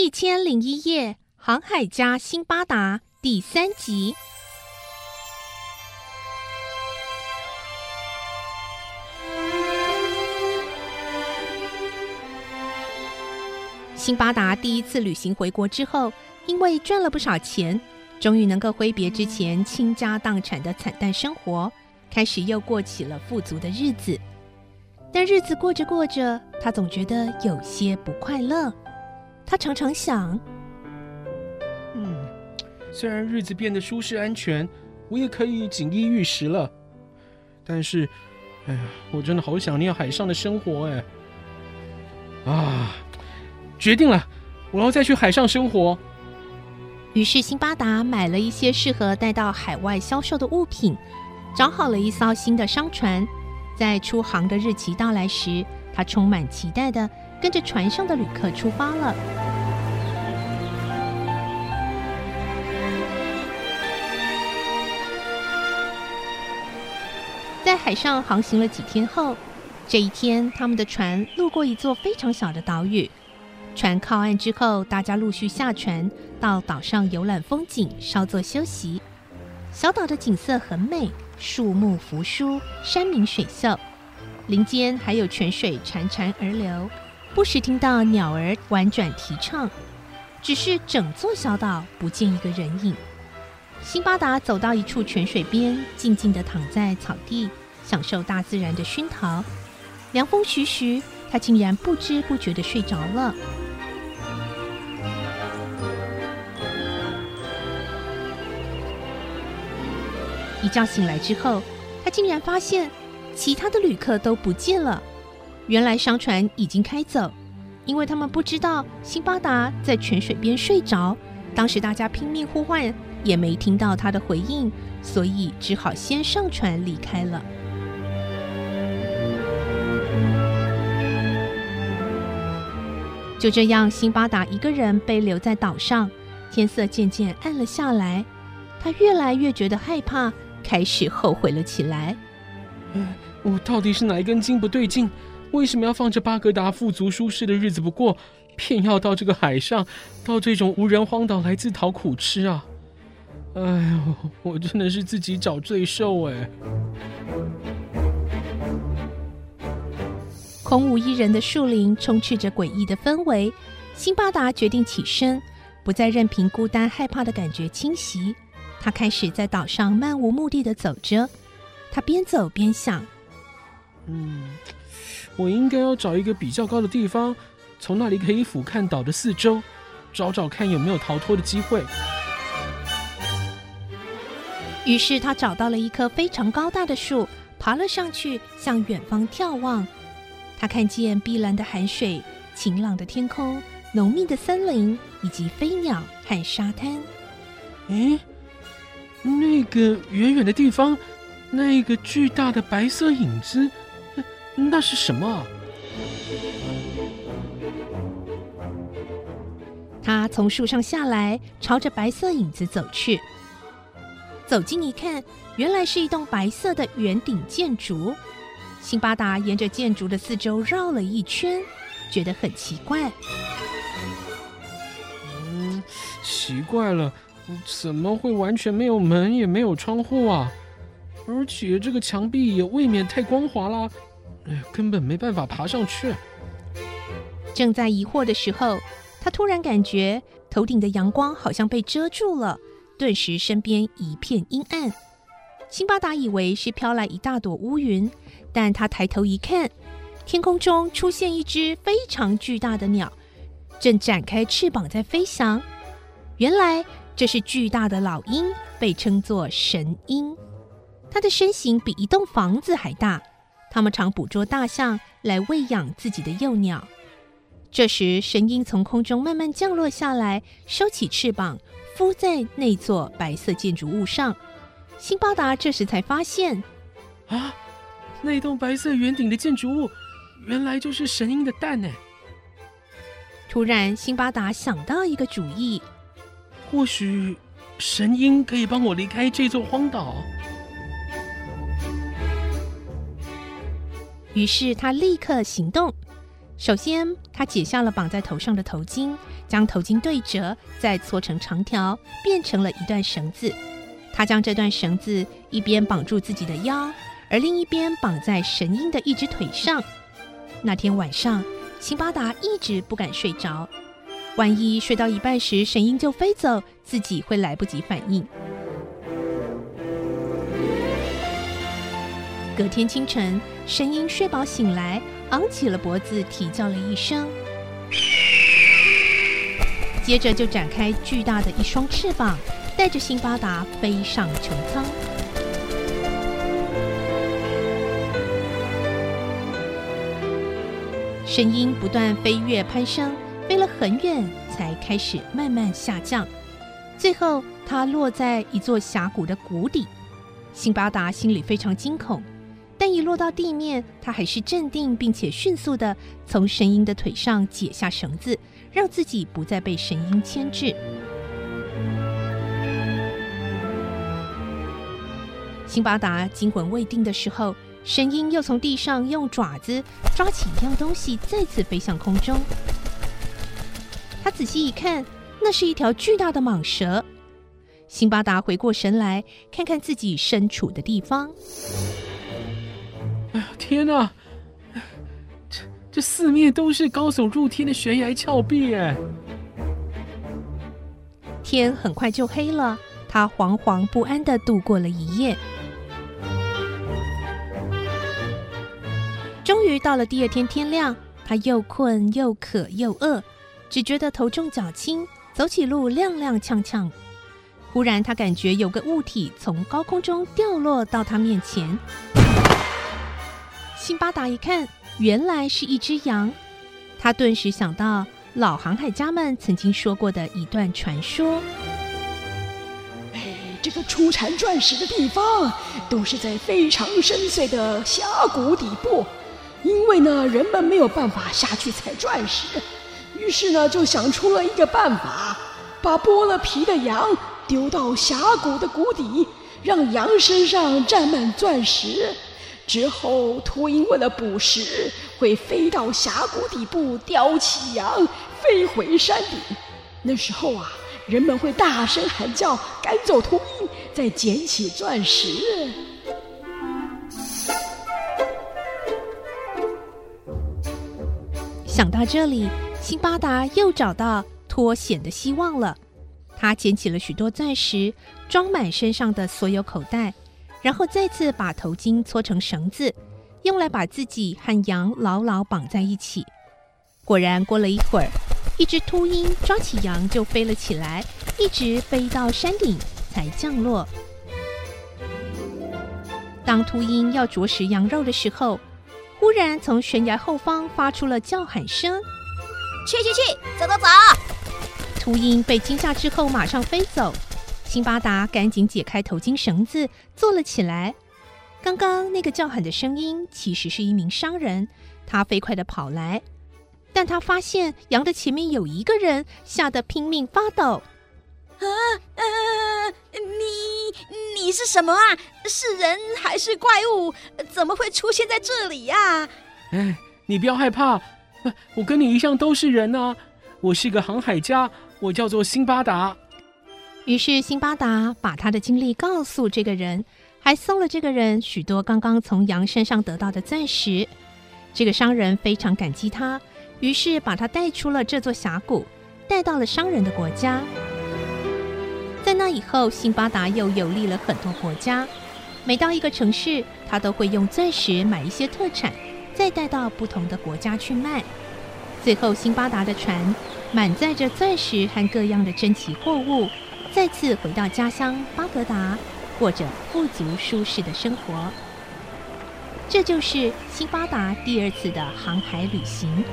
一千零一夜，航海家辛巴达第三集。辛巴达第一次旅行回国之后，因为赚了不少钱，终于能够挥别之前倾家荡产的惨淡生活，开始又过起了富足的日子。但日子过着过着，他总觉得有些不快乐。他常常想：嗯，虽然日子变得舒适安全，我也可以锦衣玉食了，但是，哎呀，我真的好想念海上的生活哎！啊，决定了，我要再去海上生活。于是，辛巴达买了一些适合带到海外销售的物品，找好了一艘新的商船。在出航的日期到来时，他充满期待的跟着船上的旅客出发了。在海上航行了几天后，这一天，他们的船路过一座非常小的岛屿。船靠岸之后，大家陆续下船到岛上游览风景，稍作休息。小岛的景色很美。树木扶疏，山明水秀，林间还有泉水潺潺而流，不时听到鸟儿婉转啼唱。只是整座小岛不见一个人影。辛巴达走到一处泉水边，静静地躺在草地，享受大自然的熏陶。凉风徐徐，他竟然不知不觉地睡着了。一觉醒来之后，他竟然发现其他的旅客都不见了。原来商船已经开走，因为他们不知道辛巴达在泉水边睡着。当时大家拼命呼唤，也没听到他的回应，所以只好先上船离开了。就这样，辛巴达一个人被留在岛上。天色渐渐暗了下来，他越来越觉得害怕。开始后悔了起来。我到底是哪一根筋不对劲？为什么要放着巴格达富足舒适的日子不过，偏要到这个海上，到这种无人荒岛来自讨苦吃啊？哎呦，我真的是自己找罪受哎！空无一人的树林充斥着诡异的氛围。辛巴达决定起身，不再任凭孤单害怕的感觉侵袭。他开始在岛上漫无目的的走着，他边走边想：“嗯，我应该要找一个比较高的地方，从那里可以俯瞰岛的四周，找找看有没有逃脱的机会。”于是他找到了一棵非常高大的树，爬了上去，向远方眺望。他看见碧蓝的海水、晴朗的天空、浓密的森林以及飞鸟和沙滩。诶。那个远远的地方，那个巨大的白色影子，那是什么？他从树上下来，朝着白色影子走去。走近一看，原来是一栋白色的圆顶建筑。辛巴达沿着建筑的四周绕了一圈，觉得很奇怪。嗯，奇怪了。怎么会完全没有门也没有窗户啊？而且这个墙壁也未免太光滑啦，哎，根本没办法爬上去。正在疑惑的时候，他突然感觉头顶的阳光好像被遮住了，顿时身边一片阴暗。辛巴达以为是飘来一大朵乌云，但他抬头一看，天空中出现一只非常巨大的鸟，正展开翅膀在飞翔。原来。这是巨大的老鹰，被称作神鹰。它的身形比一栋房子还大。它们常捕捉大象来喂养自己的幼鸟。这时，神鹰从空中慢慢降落下来，收起翅膀，孵在那座白色建筑物上。辛巴达这时才发现，啊，那栋白色圆顶的建筑物，原来就是神鹰的蛋呢。突然，辛巴达想到一个主意。或许神鹰可以帮我离开这座荒岛。于是他立刻行动，首先，他解下了绑在头上的头巾，将头巾对折，再搓成长条，变成了一段绳子。他将这段绳子一边绑住自己的腰，而另一边绑在神鹰的一只腿上。那天晚上，辛巴达一直不敢睡着，万一睡到一半时神鹰就飞走，自己会来不及反应。隔天清晨，神鹰睡饱醒来。昂起了脖子，啼叫了一声，接着就展开巨大的一双翅膀，带着辛巴达飞上穹苍。神鹰不断飞跃攀升，飞了很远，才开始慢慢下降。最后，它落在一座峡谷的谷底。辛巴达心里非常惊恐。但一落到地面，他还是镇定，并且迅速的从神鹰的腿上解下绳子，让自己不再被神鹰牵制。辛巴达惊魂未定的时候，神鹰又从地上用爪子抓起一样东西，再次飞向空中。他仔细一看，那是一条巨大的蟒蛇。辛巴达回过神来，看看自己身处的地方。天哪，这这四面都是高耸入天的悬崖峭壁哎！天很快就黑了，他惶惶不安的度过了一夜。终于到了第二天天亮，他又困又渴又饿，只觉得头重脚轻，走起路踉踉跄跄。忽然，他感觉有个物体从高空中掉落到他面前。辛巴达一看，原来是一只羊，他顿时想到老航海家们曾经说过的一段传说：哎，这个出产钻石的地方都是在非常深邃的峡谷底部，因为呢，人们没有办法下去采钻石，于是呢，就想出了一个办法，把剥了皮的羊丢到峡谷的谷底，让羊身上沾满钻石。之后，秃鹰为了捕食，会飞到峡谷底部叼起羊，飞回山顶。那时候啊，人们会大声喊叫，赶走秃鹰，再捡起钻石。想到这里，辛巴达又找到脱险的希望了。他捡起了许多钻石，装满身上的所有口袋。然后再次把头巾搓成绳子，用来把自己和羊牢牢绑在一起。果然，过了一会儿，一只秃鹰抓起羊就飞了起来，一直飞到山顶才降落。当秃鹰要啄食羊肉的时候，忽然从悬崖后方发出了叫喊声：“去去去，走走走！”秃鹰被惊吓之后，马上飞走。辛巴达赶紧解开头巾绳子，坐了起来。刚刚那个叫喊的声音，其实是一名商人。他飞快的跑来，但他发现羊的前面有一个人，吓得拼命发抖。啊，呃，你你是什么啊？是人还是怪物？怎么会出现在这里呀？哎，你不要害怕，我跟你一样都是人啊。我是个航海家，我叫做辛巴达。于是，辛巴达把他的经历告诉这个人，还送了这个人许多刚刚从羊身上得到的钻石。这个商人非常感激他，于是把他带出了这座峡谷，带到了商人的国家。在那以后，辛巴达又游历了很多国家，每到一个城市，他都会用钻石买一些特产，再带到不同的国家去卖。最后，辛巴达的船满载着钻石和各样的珍奇货物。再次回到家乡巴格达，过着富足舒适的生活。这就是辛巴达第二次的航海旅行。